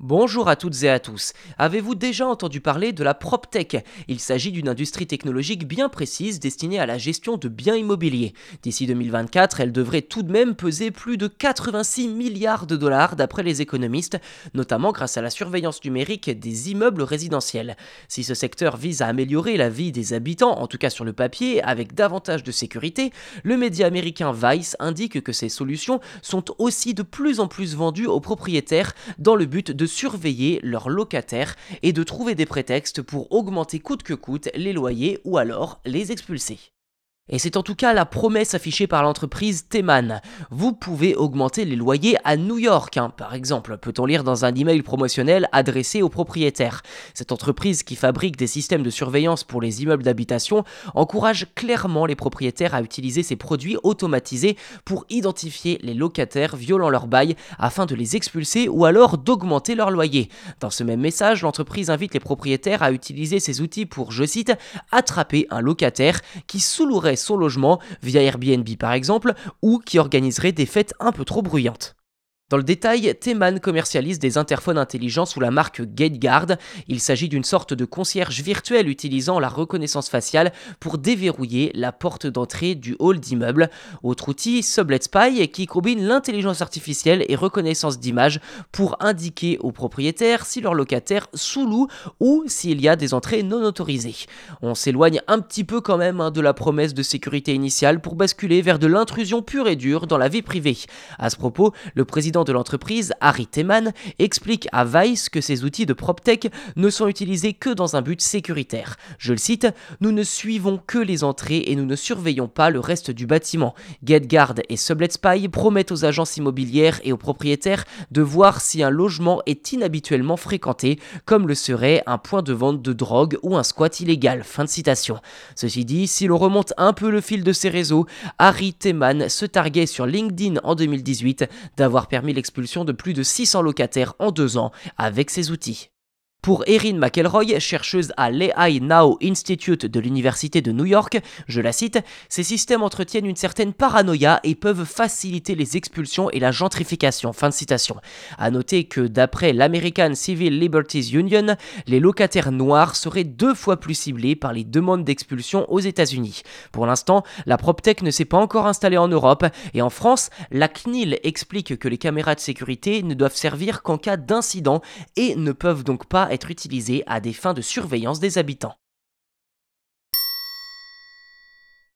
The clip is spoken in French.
Bonjour à toutes et à tous. Avez-vous déjà entendu parler de la PropTech? Il s'agit d'une industrie technologique bien précise destinée à la gestion de biens immobiliers. D'ici 2024, elle devrait tout de même peser plus de 86 milliards de dollars d'après les économistes, notamment grâce à la surveillance numérique des immeubles résidentiels. Si ce secteur vise à améliorer la vie des habitants, en tout cas sur le papier, avec davantage de sécurité, le média américain Vice indique que ces solutions sont aussi de plus en plus vendues aux propriétaires dans le but de surveiller leurs locataires et de trouver des prétextes pour augmenter coûte que coûte les loyers ou alors les expulser. Et c'est en tout cas la promesse affichée par l'entreprise Teman. Vous pouvez augmenter les loyers à New York, hein, par exemple, peut-on lire dans un email promotionnel adressé aux propriétaires. Cette entreprise qui fabrique des systèmes de surveillance pour les immeubles d'habitation encourage clairement les propriétaires à utiliser ces produits automatisés pour identifier les locataires violant leur bail afin de les expulser ou alors d'augmenter leur loyer. Dans ce même message, l'entreprise invite les propriétaires à utiliser ces outils pour, je cite, attraper un locataire qui sous-louerait son logement via Airbnb par exemple, ou qui organiserait des fêtes un peu trop bruyantes. Dans le détail, Teman commercialise des interphones intelligents sous la marque GateGuard. Il s'agit d'une sorte de concierge virtuel utilisant la reconnaissance faciale pour déverrouiller la porte d'entrée du hall d'immeuble. Autre outil, Sublet Spy, qui combine l'intelligence artificielle et reconnaissance d'image pour indiquer aux propriétaires si leur locataire sous-loue ou s'il y a des entrées non autorisées. On s'éloigne un petit peu quand même hein, de la promesse de sécurité initiale pour basculer vers de l'intrusion pure et dure dans la vie privée. À ce propos, le président de l'entreprise, Harry Teman, explique à Vice que ces outils de PropTech ne sont utilisés que dans un but sécuritaire. Je le cite, Nous ne suivons que les entrées et nous ne surveillons pas le reste du bâtiment. GetGuard et Sublet Spy promettent aux agences immobilières et aux propriétaires de voir si un logement est inhabituellement fréquenté, comme le serait un point de vente de drogue ou un squat illégal. Fin de citation. Ceci dit, si l'on remonte un peu le fil de ces réseaux, Harry Teman se targuait sur LinkedIn en 2018 d'avoir permis l'expulsion de plus de 600 locataires en deux ans avec ces outils. Pour Erin McElroy, chercheuse à l'AI Now Institute de l'Université de New York, je la cite, ces systèmes entretiennent une certaine paranoïa et peuvent faciliter les expulsions et la gentrification. Fin de citation. À noter que d'après l'American Civil Liberties Union, les locataires noirs seraient deux fois plus ciblés par les demandes d'expulsion aux États-Unis. Pour l'instant, la PropTech ne s'est pas encore installée en Europe et en France, la CNIL explique que les caméras de sécurité ne doivent servir qu'en cas d'incident et ne peuvent donc pas être utilisés à des fins de surveillance des habitants.